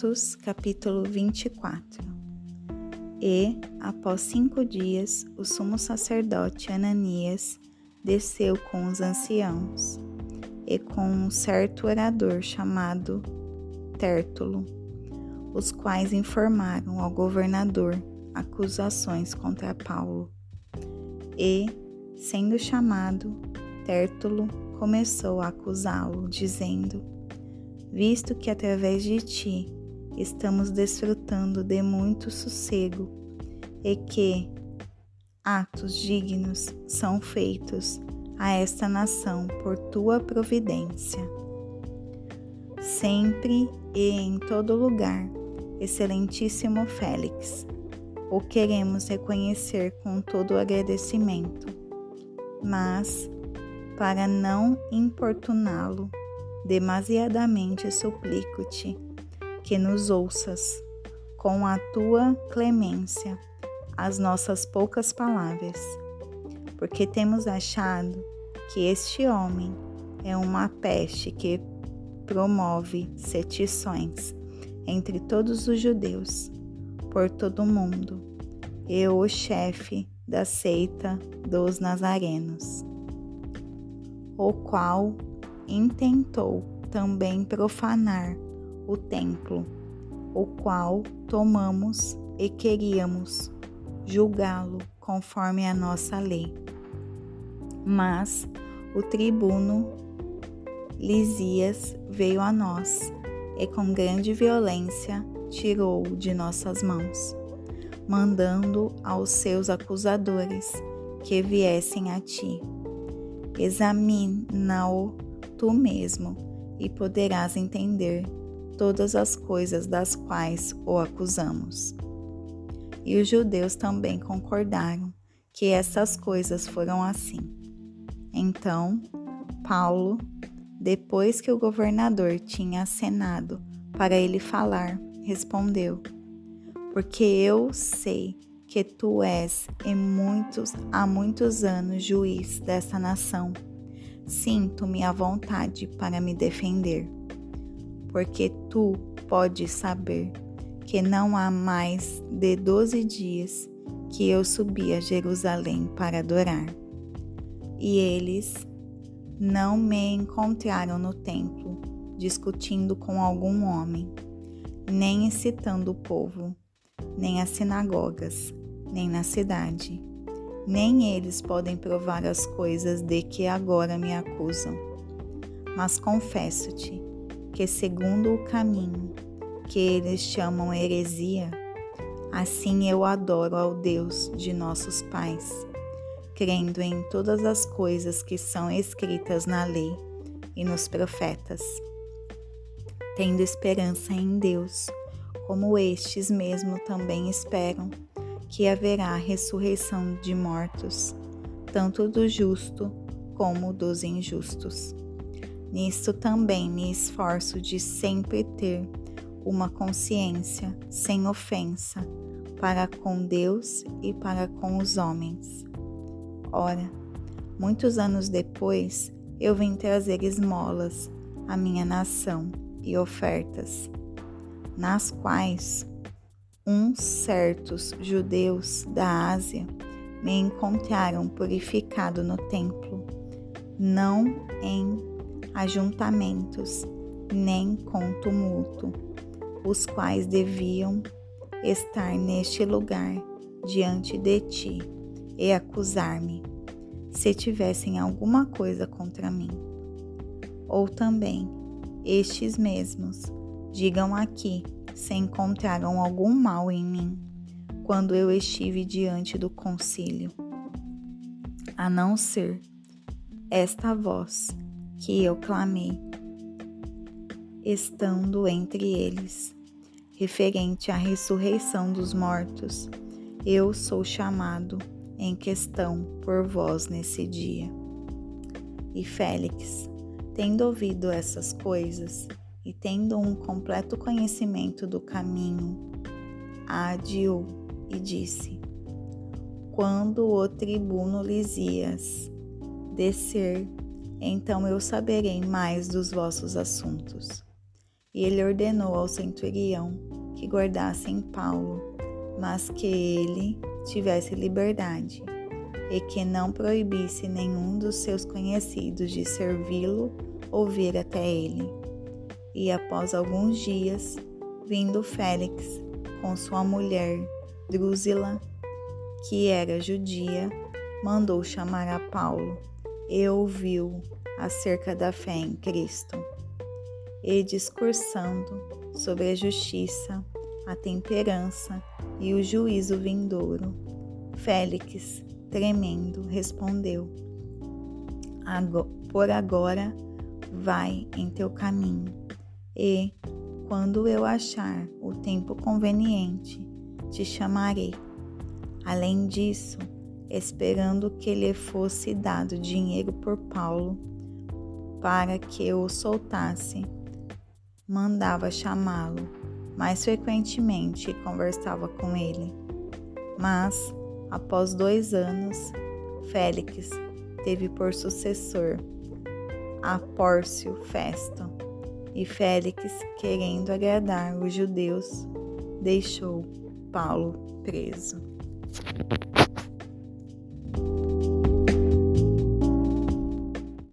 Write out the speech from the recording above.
Atos, capítulo 24. E, após cinco dias, o sumo sacerdote Ananias desceu com os anciãos e com um certo orador chamado Tértulo, os quais informaram ao governador acusações contra Paulo. E, sendo chamado, Tértulo começou a acusá-lo, dizendo: Visto que através de ti estamos desfrutando de muito sossego e que atos dignos são feitos a esta nação por tua providência. Sempre e em todo lugar, Excelentíssimo Félix, o queremos reconhecer com todo agradecimento, mas, para não importuná-lo demasiadamente, suplico-te que nos ouças. Com a tua clemência as nossas poucas palavras, porque temos achado que este homem é uma peste que promove setições entre todos os judeus, por todo o mundo, e o chefe da seita dos nazarenos, o qual intentou também profanar o templo, o qual tomamos e queríamos julgá-lo conforme a nossa lei. Mas o tribuno Lisias veio a nós e com grande violência tirou-o de nossas mãos, mandando aos seus acusadores que viessem a ti. Examina-o tu mesmo e poderás entender todas as coisas das quais o acusamos. E os judeus também concordaram que essas coisas foram assim. Então, Paulo, depois que o governador tinha acenado para ele falar, respondeu: Porque eu sei que tu és em muitos há muitos anos juiz dessa nação. Sinto-me à vontade para me defender, porque tu podes saber que não há mais de doze dias que eu subi a Jerusalém para adorar. E eles não me encontraram no templo, discutindo com algum homem, nem excitando o povo, nem as sinagogas, nem na cidade. Nem eles podem provar as coisas de que agora me acusam. Mas confesso-te que, segundo o caminho que eles chamam heresia, assim eu adoro ao Deus de nossos pais crendo em todas as coisas que são escritas na lei e nos profetas, tendo esperança em Deus, como estes mesmo também esperam que haverá ressurreição de mortos, tanto do justo como dos injustos. Nisto também me esforço de sempre ter uma consciência sem ofensa para com Deus e para com os homens. Ora, muitos anos depois, eu vim trazer esmolas à minha nação e ofertas, nas quais uns certos judeus da Ásia me encontraram purificado no templo, não em ajuntamentos, nem com tumulto, os quais deviam estar neste lugar diante de ti e acusar-me, se tivessem alguma coisa contra mim. Ou também, estes mesmos, digam aqui se encontraram algum mal em mim, quando eu estive diante do concílio. A não ser esta voz que eu clamei, estando entre eles, referente à ressurreição dos mortos, eu sou chamado em questão por vós nesse dia. E Félix, tendo ouvido essas coisas e tendo um completo conhecimento do caminho, adiou e disse: Quando o tribuno Lisias descer, então eu saberei mais dos vossos assuntos. E ele ordenou ao centurião que guardassem Paulo, mas que ele tivesse liberdade e que não proibisse nenhum dos seus conhecidos de servi-lo ou vir até ele. E após alguns dias, vindo Félix com sua mulher Drúzila, que era judia, mandou chamar a Paulo e ouviu acerca da fé em Cristo. E discursando sobre a justiça, a temperança e o juízo vindouro, Félix, tremendo, respondeu: Por agora vai em teu caminho, e, quando eu achar o tempo conveniente, te chamarei. Além disso, esperando que lhe fosse dado dinheiro por Paulo para que o soltasse, mandava chamá-lo mais frequentemente e conversava com ele. Mas, após dois anos, Félix teve por sucessor a Pórcio Festo, e Félix, querendo agradar os judeus, deixou Paulo preso.